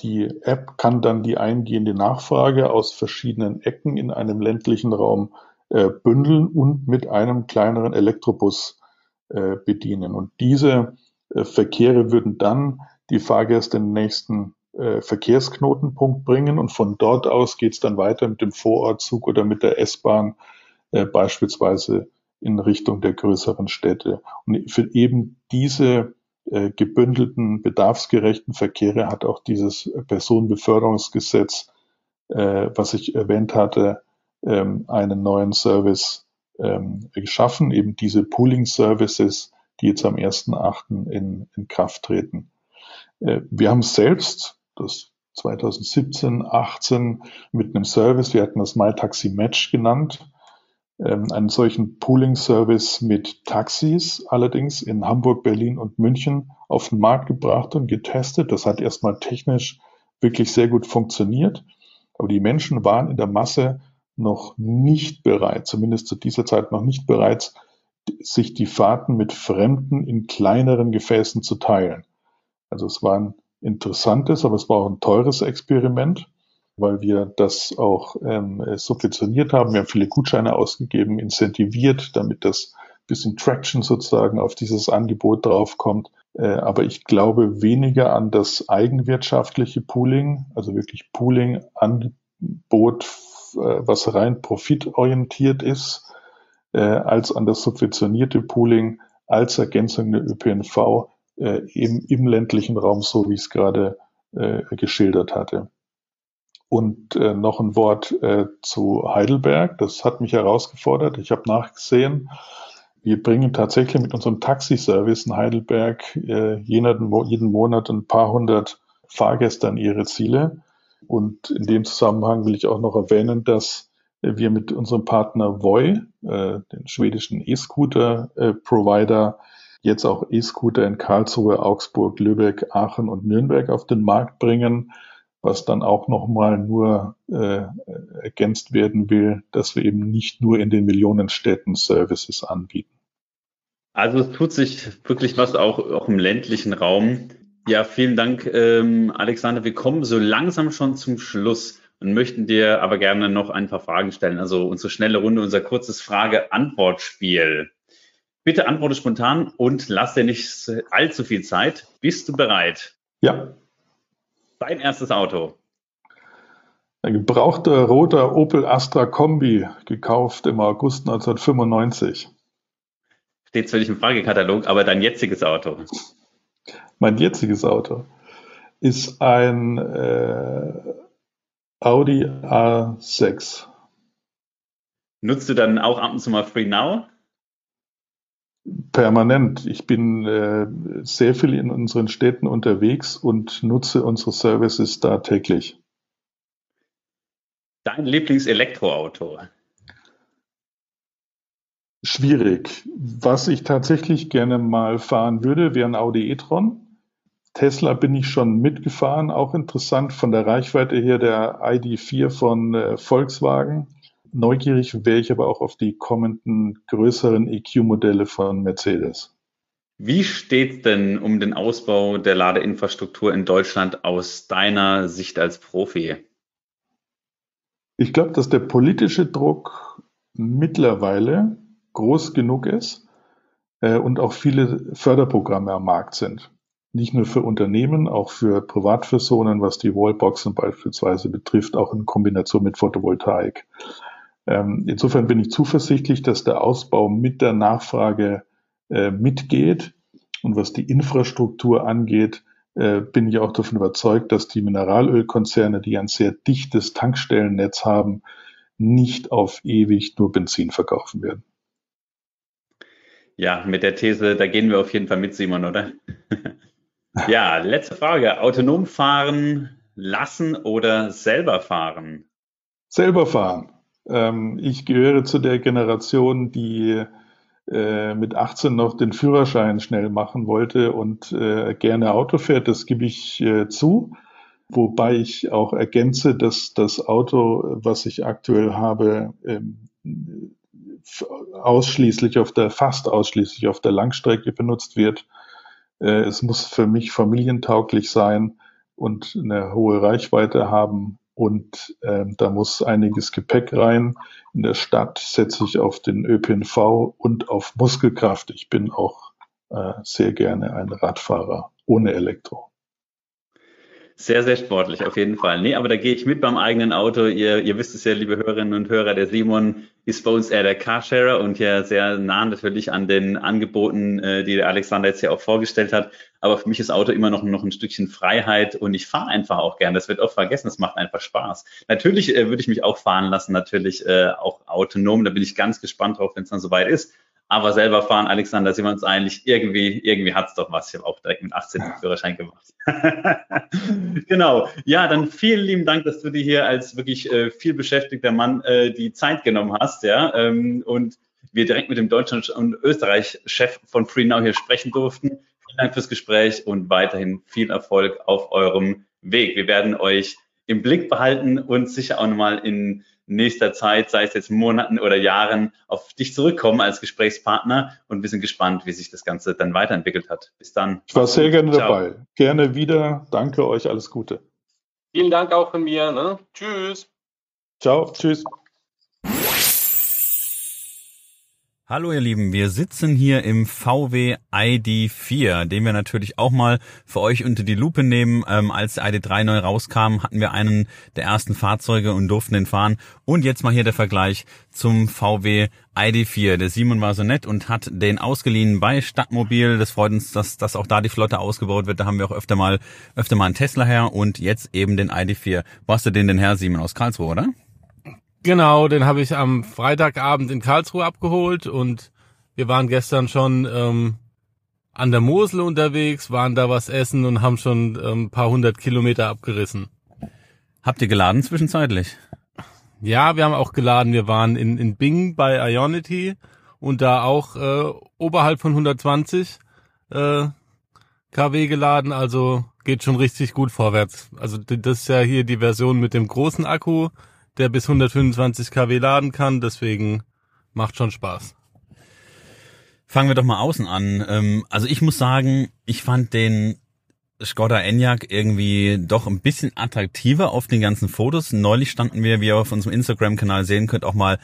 Die App kann dann die eingehende Nachfrage aus verschiedenen Ecken in einem ländlichen Raum äh, bündeln und mit einem kleineren Elektrobus äh, bedienen. Und diese äh, Verkehre würden dann die Fahrgäste in den nächsten äh, Verkehrsknotenpunkt bringen und von dort aus geht es dann weiter mit dem Vorortzug oder mit der S-Bahn äh, beispielsweise in Richtung der größeren Städte. Und für eben diese äh, gebündelten, bedarfsgerechten Verkehre hat auch dieses Personenbeförderungsgesetz, äh, was ich erwähnt hatte, ähm, einen neuen Service ähm, geschaffen, eben diese Pooling-Services, die jetzt am 1.8. In, in Kraft treten. Äh, wir haben selbst das 2017, 18 mit einem Service, wir hatten das MyTaxi Match genannt, ähm, einen solchen Pooling-Service mit Taxis allerdings in Hamburg, Berlin und München auf den Markt gebracht und getestet. Das hat erstmal technisch wirklich sehr gut funktioniert. Aber die Menschen waren in der Masse noch nicht bereit, zumindest zu dieser Zeit noch nicht bereit, sich die Fahrten mit Fremden in kleineren Gefäßen zu teilen. Also es war ein interessantes, aber es war auch ein teures Experiment weil wir das auch ähm, subventioniert haben. Wir haben viele Gutscheine ausgegeben, incentiviert, damit das bisschen Traction sozusagen auf dieses Angebot draufkommt. Äh, aber ich glaube weniger an das eigenwirtschaftliche Pooling, also wirklich Pooling-Angebot, äh, was rein profitorientiert ist, äh, als an das subventionierte Pooling als Ergänzung der ÖPNV äh, im, im ländlichen Raum, so wie ich es gerade äh, geschildert hatte. Und äh, noch ein Wort äh, zu Heidelberg. Das hat mich herausgefordert. Ich habe nachgesehen, wir bringen tatsächlich mit unserem Taxiservice in Heidelberg äh, jeden, jeden Monat ein paar hundert Fahrgäste an ihre Ziele. Und in dem Zusammenhang will ich auch noch erwähnen, dass wir mit unserem Partner Voi, äh, den schwedischen E-Scooter-Provider, jetzt auch E-Scooter in Karlsruhe, Augsburg, Lübeck, Aachen und Nürnberg auf den Markt bringen was dann auch nochmal nur äh, ergänzt werden will, dass wir eben nicht nur in den Millionenstädten Services anbieten. Also es tut sich wirklich was auch, auch im ländlichen Raum. Ja, vielen Dank, ähm, Alexander. Wir kommen so langsam schon zum Schluss und möchten dir aber gerne noch ein paar Fragen stellen. Also unsere schnelle Runde, unser kurzes Frage-Antwort-Spiel. Bitte antworte spontan und lass dir nicht allzu viel Zeit. Bist du bereit? Ja. Dein erstes Auto? Ein gebrauchter roter Opel Astra Kombi, gekauft im August 1995. Steht zwar nicht im Fragekatalog, aber dein jetziges Auto? Mein jetziges Auto ist ein äh, Audi A6. Nutzt du dann auch ab und zu mal Free Now? Permanent. Ich bin äh, sehr viel in unseren Städten unterwegs und nutze unsere Services da täglich. Dein Lieblingselektroauto? Schwierig. Was ich tatsächlich gerne mal fahren würde, wäre ein Audi e-tron. Tesla bin ich schon mitgefahren, auch interessant von der Reichweite her der ID4 von äh, Volkswagen. Neugierig wäre ich aber auch auf die kommenden größeren EQ-Modelle von Mercedes. Wie steht denn um den Ausbau der Ladeinfrastruktur in Deutschland aus deiner Sicht als Profi? Ich glaube, dass der politische Druck mittlerweile groß genug ist äh, und auch viele Förderprogramme am Markt sind. Nicht nur für Unternehmen, auch für Privatpersonen, was die Wallboxen beispielsweise betrifft, auch in Kombination mit Photovoltaik. Ähm, insofern bin ich zuversichtlich, dass der Ausbau mit der Nachfrage äh, mitgeht. Und was die Infrastruktur angeht, äh, bin ich auch davon überzeugt, dass die Mineralölkonzerne, die ein sehr dichtes Tankstellennetz haben, nicht auf ewig nur Benzin verkaufen werden. Ja, mit der These, da gehen wir auf jeden Fall mit, Simon, oder? ja, letzte Frage. Autonom fahren lassen oder selber fahren? Selber fahren. Ähm, ich gehöre zu der Generation, die äh, mit 18 noch den Führerschein schnell machen wollte und äh, gerne Auto fährt. Das gebe ich äh, zu. Wobei ich auch ergänze, dass das Auto, was ich aktuell habe, ähm, ausschließlich auf der, fast ausschließlich auf der Langstrecke benutzt wird. Äh, es muss für mich familientauglich sein und eine hohe Reichweite haben und äh, da muss einiges Gepäck rein. In der Stadt setze ich auf den ÖPNV und auf Muskelkraft. Ich bin auch äh, sehr gerne ein Radfahrer ohne Elektro. Sehr, sehr sportlich, auf jeden Fall. Nee, aber da gehe ich mit beim eigenen Auto. Ihr, ihr wisst es ja, liebe Hörerinnen und Hörer, der Simon ist bei uns eher der Carsharer und ja sehr nah natürlich an den Angeboten, äh, die der Alexander jetzt ja auch vorgestellt hat. Aber für mich ist Auto immer noch, noch ein Stückchen Freiheit und ich fahre einfach auch gern. Das wird oft vergessen, es macht einfach Spaß. Natürlich äh, würde ich mich auch fahren lassen, natürlich äh, auch autonom. Da bin ich ganz gespannt drauf, wenn es dann soweit ist. Aber selber fahren, Alexander, sind wir uns eigentlich irgendwie, irgendwie hat's doch was. Ich habe auch direkt mit 18 den Führerschein gemacht. genau. Ja, dann vielen lieben Dank, dass du dir hier als wirklich äh, viel beschäftigter Mann äh, die Zeit genommen hast, ja. Ähm, und wir direkt mit dem Deutschland- und Österreich-Chef von FreeNow hier sprechen durften. Vielen Dank fürs Gespräch und weiterhin viel Erfolg auf eurem Weg. Wir werden euch im Blick behalten und sicher auch nochmal in nächster Zeit, sei es jetzt Monaten oder Jahren, auf dich zurückkommen als Gesprächspartner und wir sind gespannt, wie sich das Ganze dann weiterentwickelt hat. Bis dann. Ich war sehr gerne Ciao. dabei. Gerne wieder. Danke euch. Alles Gute. Vielen Dank auch von mir. Ne? Tschüss. Ciao. Tschüss. Hallo ihr Lieben, wir sitzen hier im VW ID4, den wir natürlich auch mal für euch unter die Lupe nehmen. Ähm, als der ID3 neu rauskam, hatten wir einen der ersten Fahrzeuge und durften den fahren. Und jetzt mal hier der Vergleich zum VW ID4. Der Simon war so nett und hat den ausgeliehen bei Stadtmobil. Das freut uns, dass, dass auch da die Flotte ausgebaut wird. Da haben wir auch öfter mal, öfter mal einen Tesla her und jetzt eben den ID4. Wo hast du den denn her, Simon? Aus Karlsruhe, oder? Genau, den habe ich am Freitagabend in Karlsruhe abgeholt und wir waren gestern schon ähm, an der Mosel unterwegs, waren da was essen und haben schon ähm, ein paar hundert Kilometer abgerissen. Habt ihr geladen zwischenzeitlich? Ja, wir haben auch geladen. Wir waren in, in Bing bei Ionity und da auch äh, oberhalb von 120 äh, kW geladen, also geht schon richtig gut vorwärts. Also das ist ja hier die Version mit dem großen Akku der bis 125 kW laden kann. Deswegen macht schon Spaß. Fangen wir doch mal außen an. Ähm, also ich muss sagen, ich fand den Skoda Enyaq irgendwie doch ein bisschen attraktiver auf den ganzen Fotos. Neulich standen wir, wie ihr auf unserem Instagram-Kanal sehen könnt, auch mal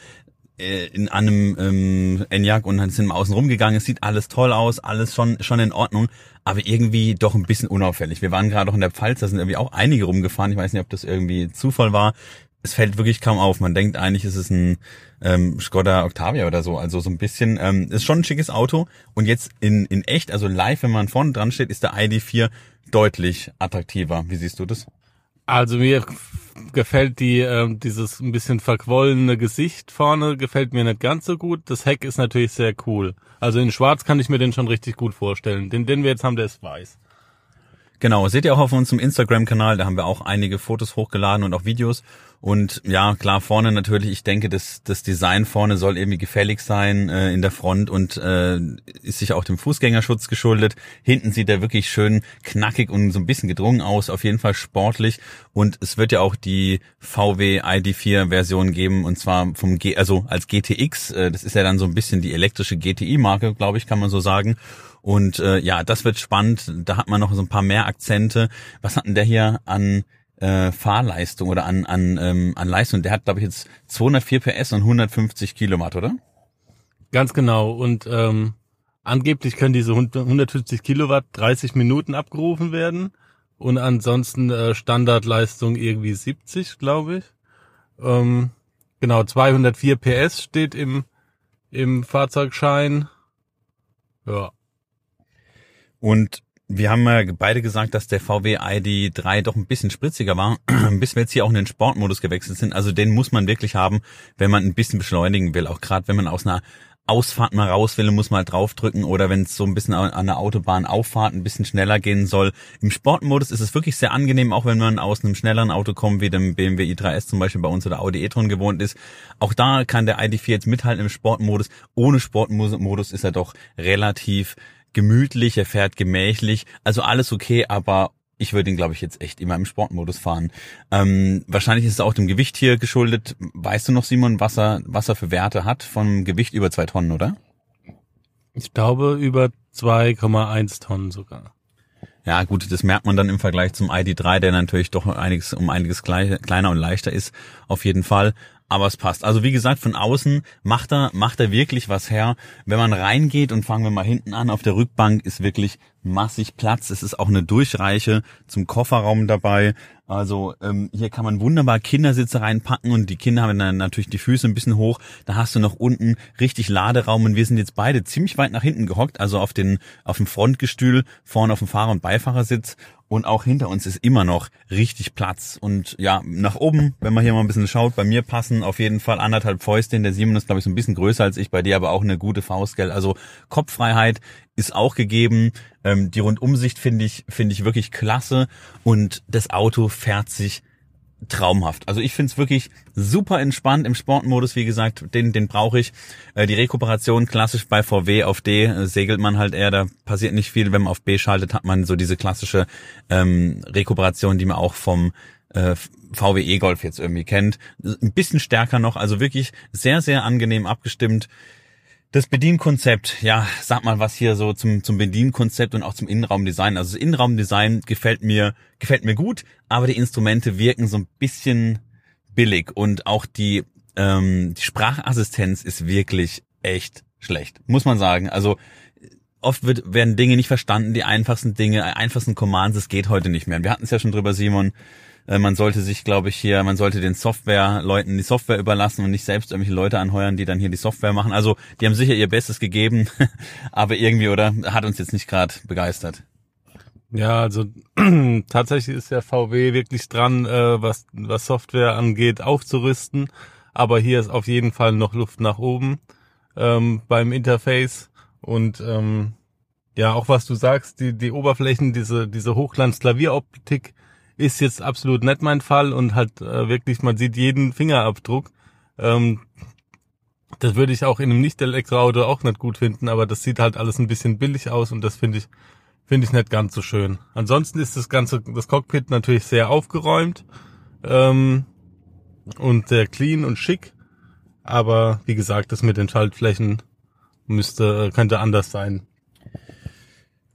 äh, in einem ähm, Enyaq und sind wir außen rumgegangen. Es sieht alles toll aus, alles schon schon in Ordnung, aber irgendwie doch ein bisschen unauffällig. Wir waren gerade auch in der Pfalz, da sind irgendwie auch einige rumgefahren. Ich weiß nicht, ob das irgendwie Zufall war es fällt wirklich kaum auf. Man denkt eigentlich, ist es ein ähm, Skoda Octavia oder so. Also so ein bisschen, ähm, ist schon ein schickes Auto. Und jetzt in, in echt, also live, wenn man vorne dran steht, ist der ID4 deutlich attraktiver. Wie siehst du das? Also mir gefällt die ähm, dieses ein bisschen verquollene Gesicht vorne gefällt mir nicht ganz so gut. Das Heck ist natürlich sehr cool. Also in Schwarz kann ich mir den schon richtig gut vorstellen. Den, den wir jetzt haben, der ist weiß. Genau, seht ihr auch auf unserem Instagram-Kanal, da haben wir auch einige Fotos hochgeladen und auch Videos. Und ja, klar, vorne natürlich, ich denke, das, das Design vorne soll irgendwie gefällig sein äh, in der Front und äh, ist sich auch dem Fußgängerschutz geschuldet. Hinten sieht er wirklich schön knackig und so ein bisschen gedrungen aus, auf jeden Fall sportlich. Und es wird ja auch die VW ID4-Version geben, und zwar vom G, also als GTX. Äh, das ist ja dann so ein bisschen die elektrische GTI-Marke, glaube ich, kann man so sagen. Und äh, ja, das wird spannend. Da hat man noch so ein paar mehr Akzente. Was hat denn der hier an äh, Fahrleistung oder an, an, ähm, an Leistung. Der hat, glaube ich, jetzt 204 PS und 150 Kilowatt, oder? Ganz genau. Und ähm, angeblich können diese 150 Kilowatt 30 Minuten abgerufen werden. Und ansonsten äh, Standardleistung irgendwie 70, glaube ich. Ähm, genau, 204 PS steht im, im Fahrzeugschein. Ja. Und wir haben ja beide gesagt, dass der VW ID3 doch ein bisschen spritziger war, bis wir jetzt hier auch in den Sportmodus gewechselt sind. Also den muss man wirklich haben, wenn man ein bisschen beschleunigen will. Auch gerade wenn man aus einer Ausfahrt mal raus will, muss man halt draufdrücken oder wenn es so ein bisschen an der Autobahn Auffahrt ein bisschen schneller gehen soll. Im Sportmodus ist es wirklich sehr angenehm, auch wenn man aus einem schnelleren Auto kommt, wie dem BMW i3S zum Beispiel bei uns oder Audi e-tron gewohnt ist. Auch da kann der ID4 jetzt mithalten im Sportmodus. Ohne Sportmodus ist er doch relativ gemütlich, er fährt gemächlich, also alles okay, aber ich würde ihn, glaube ich, jetzt echt immer im Sportmodus fahren. Ähm, wahrscheinlich ist es auch dem Gewicht hier geschuldet. Weißt du noch, Simon, was er, was er für Werte hat vom Gewicht über zwei Tonnen, oder? Ich glaube über 2,1 Tonnen sogar. Ja, gut, das merkt man dann im Vergleich zum ID3, der natürlich doch einiges, um einiges kleiner und leichter ist, auf jeden Fall aber es passt. Also wie gesagt, von außen macht er, macht er wirklich was her. Wenn man reingeht und fangen wir mal hinten an, auf der Rückbank ist wirklich massig Platz. Es ist auch eine Durchreiche zum Kofferraum dabei. Also ähm, hier kann man wunderbar Kindersitze reinpacken und die Kinder haben dann natürlich die Füße ein bisschen hoch. Da hast du noch unten richtig Laderaum und wir sind jetzt beide ziemlich weit nach hinten gehockt, also auf den auf dem Frontgestühl vorne auf dem Fahrer- und Beifahrersitz und auch hinter uns ist immer noch richtig Platz. Und ja, nach oben, wenn man hier mal ein bisschen schaut, bei mir passen auf jeden Fall anderthalb Fäuste. Der Simon ist, glaube ich, so ein bisschen größer als ich, bei dir aber auch eine gute Faust, gell? Also Kopffreiheit ist auch gegeben. Ähm, die Rundumsicht finde ich, finde ich wirklich klasse. Und das Auto fährt sich traumhaft. Also ich finde es wirklich super entspannt im Sportmodus, wie gesagt, den, den brauche ich. Äh, die Rekuperation klassisch bei VW auf D äh, segelt man halt eher, da passiert nicht viel. Wenn man auf B schaltet, hat man so diese klassische ähm, Rekuperation, die man auch vom äh, VW E-Golf jetzt irgendwie kennt. Ein bisschen stärker noch, also wirklich sehr, sehr angenehm abgestimmt. Das Bedienkonzept, ja, sag mal was hier so zum, zum Bedienkonzept und auch zum Innenraumdesign. Also das Innenraumdesign gefällt mir, gefällt mir gut, aber die Instrumente wirken so ein bisschen billig und auch die, ähm, die Sprachassistenz ist wirklich echt schlecht, muss man sagen. Also oft wird, werden Dinge nicht verstanden, die einfachsten Dinge, einfachsten Commands, es geht heute nicht mehr. Wir hatten es ja schon drüber, Simon. Äh, man sollte sich, glaube ich, hier, man sollte den Software-Leuten die Software überlassen und nicht selbst irgendwelche Leute anheuern, die dann hier die Software machen. Also die haben sicher ihr Bestes gegeben, aber irgendwie, oder? Hat uns jetzt nicht gerade begeistert. Ja, also tatsächlich ist der VW wirklich dran, äh, was, was Software angeht, aufzurüsten. Aber hier ist auf jeden Fall noch Luft nach oben ähm, beim Interface. Und ähm, ja, auch was du sagst, die, die Oberflächen, diese, diese Hochglanz-Klavieroptik ist jetzt absolut nicht mein Fall und halt äh, wirklich, man sieht jeden Fingerabdruck. Ähm, das würde ich auch in einem Nicht-Elektroauto auch nicht gut finden, aber das sieht halt alles ein bisschen billig aus und das finde ich, finde ich nicht ganz so schön. Ansonsten ist das ganze, das Cockpit natürlich sehr aufgeräumt ähm, und sehr clean und schick. Aber wie gesagt, das mit den Schaltflächen müsste, äh, könnte anders sein.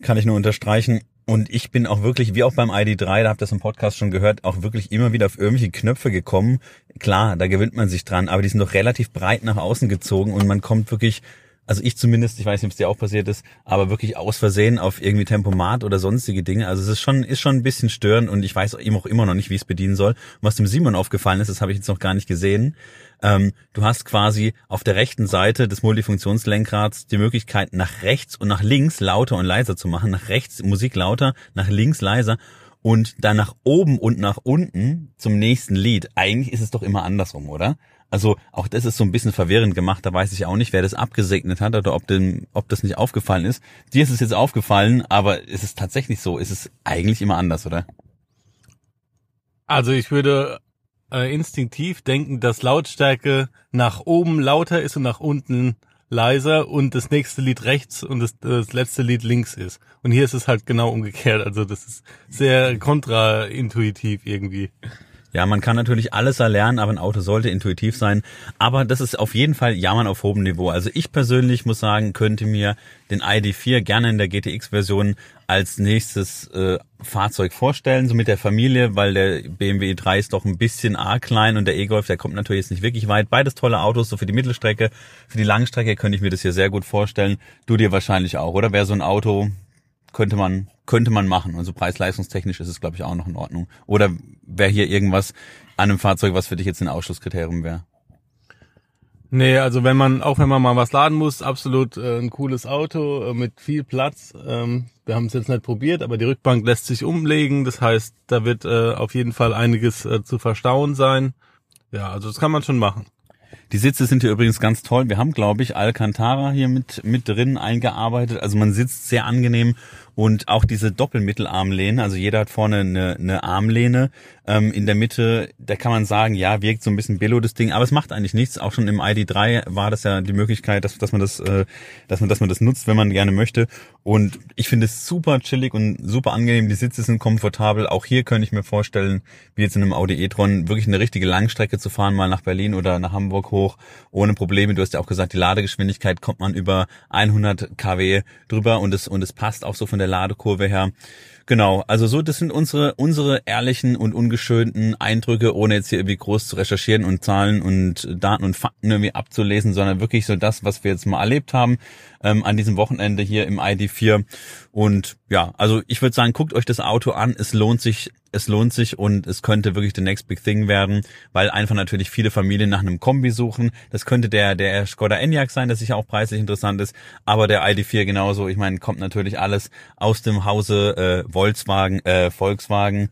Kann ich nur unterstreichen. Und ich bin auch wirklich, wie auch beim ID3, da habt ihr das im Podcast schon gehört, auch wirklich immer wieder auf irgendwelche Knöpfe gekommen. Klar, da gewöhnt man sich dran, aber die sind doch relativ breit nach außen gezogen und man kommt wirklich, also ich zumindest, ich weiß nicht, ob es dir auch passiert ist, aber wirklich aus Versehen auf irgendwie Tempomat oder sonstige Dinge. Also es ist schon, ist schon ein bisschen störend und ich weiß eben auch immer noch nicht, wie ich es bedienen soll. Und was dem Simon aufgefallen ist, das habe ich jetzt noch gar nicht gesehen. Ähm, du hast quasi auf der rechten Seite des Multifunktionslenkrads die Möglichkeit, nach rechts und nach links lauter und leiser zu machen. Nach rechts Musik lauter, nach links leiser und dann nach oben und nach unten zum nächsten Lied. Eigentlich ist es doch immer andersrum, oder? Also auch das ist so ein bisschen verwirrend gemacht. Da weiß ich auch nicht, wer das abgesegnet hat oder ob, denn, ob das nicht aufgefallen ist. Dir ist es jetzt aufgefallen, aber ist es tatsächlich so? Ist es eigentlich immer anders, oder? Also ich würde äh, instinktiv denken, dass Lautstärke nach oben lauter ist und nach unten leiser und das nächste Lied rechts und das, das letzte Lied links ist. Und hier ist es halt genau umgekehrt. Also das ist sehr kontraintuitiv irgendwie. Ja, man kann natürlich alles erlernen, aber ein Auto sollte intuitiv sein. Aber das ist auf jeden Fall Jammern auf hohem Niveau. Also ich persönlich muss sagen, könnte mir den ID4 gerne in der GTX-Version als nächstes äh, Fahrzeug vorstellen, so mit der Familie, weil der BMW i3 ist doch ein bisschen arg klein und der E-Golf, der kommt natürlich jetzt nicht wirklich weit. Beides tolle Autos, so für die Mittelstrecke. Für die Langstrecke könnte ich mir das hier sehr gut vorstellen. Du dir wahrscheinlich auch, oder? Wäre so ein Auto, könnte man könnte man machen. Also preis-leistungstechnisch ist es, glaube ich, auch noch in Ordnung. Oder wäre hier irgendwas an einem Fahrzeug, was für dich jetzt ein Ausschlusskriterium wäre? Nee, also wenn man, auch wenn man mal was laden muss, absolut äh, ein cooles Auto äh, mit viel Platz. Ähm, wir haben es jetzt nicht probiert, aber die Rückbank lässt sich umlegen. Das heißt, da wird äh, auf jeden Fall einiges äh, zu verstauen sein. Ja, also das kann man schon machen. Die Sitze sind hier übrigens ganz toll. Wir haben, glaube ich, Alcantara hier mit, mit drin eingearbeitet. Also man sitzt sehr angenehm und auch diese Doppelmittelarmlehne, also jeder hat vorne eine, eine Armlehne ähm, in der Mitte, da kann man sagen, ja, wirkt so ein bisschen billo das Ding, aber es macht eigentlich nichts. Auch schon im ID3 war das ja die Möglichkeit, dass, dass man das, äh, dass man, dass man das nutzt, wenn man gerne möchte. Und ich finde es super chillig und super angenehm. Die Sitze sind komfortabel. Auch hier könnte ich mir vorstellen, wie jetzt in einem Audi e-tron, wirklich eine richtige Langstrecke zu fahren, mal nach Berlin oder nach Hamburg hoch, ohne Probleme. Du hast ja auch gesagt, die Ladegeschwindigkeit kommt man über 100 kW drüber und es, und es passt auch so von der der Ladekurve her. Genau, also so, das sind unsere, unsere ehrlichen und ungeschönten Eindrücke, ohne jetzt hier irgendwie groß zu recherchieren und Zahlen und Daten und Fakten irgendwie abzulesen, sondern wirklich so das, was wir jetzt mal erlebt haben ähm, an diesem Wochenende hier im ID4. Und ja, also ich würde sagen, guckt euch das Auto an. Es lohnt sich es lohnt sich und es könnte wirklich the next big thing werden, weil einfach natürlich viele Familien nach einem Kombi suchen. Das könnte der, der Skoda Enyaq sein, der sicher auch preislich interessant ist, aber der ID4 genauso. Ich meine, kommt natürlich alles aus dem Hause äh, Volkswagen, äh, Volkswagen,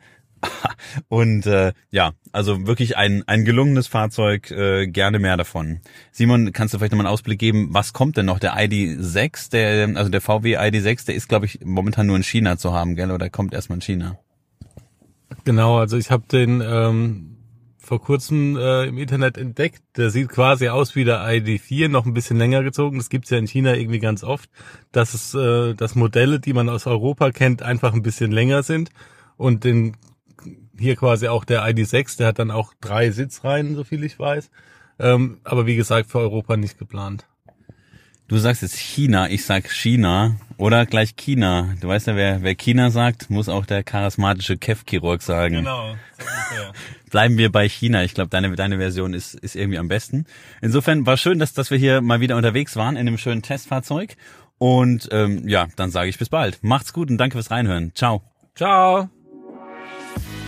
und äh, ja, also wirklich ein, ein gelungenes Fahrzeug, äh, gerne mehr davon. Simon, kannst du vielleicht nochmal einen Ausblick geben, was kommt denn noch? Der ID6, der, also der VW ID6, der ist, glaube ich, momentan nur in China zu haben, gell? Oder kommt erstmal in China? Genau, also ich habe den ähm, vor kurzem äh, im Internet entdeckt. Der sieht quasi aus wie der ID4, noch ein bisschen länger gezogen. Das gibt's ja in China irgendwie ganz oft, dass es, äh, dass Modelle, die man aus Europa kennt, einfach ein bisschen länger sind und den hier quasi auch der ID6, der hat dann auch drei Sitzreihen, so viel ich weiß. Ähm, aber wie gesagt, für Europa nicht geplant. Du sagst jetzt China, ich sag China oder gleich China. Du weißt ja, wer, wer China sagt, muss auch der charismatische Kev-Chirurg sagen. Genau. Bleiben wir bei China. Ich glaube, deine, deine Version ist, ist irgendwie am besten. Insofern war schön, dass, dass wir hier mal wieder unterwegs waren in einem schönen Testfahrzeug. Und ähm, ja, dann sage ich bis bald. Macht's gut und danke fürs Reinhören. Ciao. Ciao.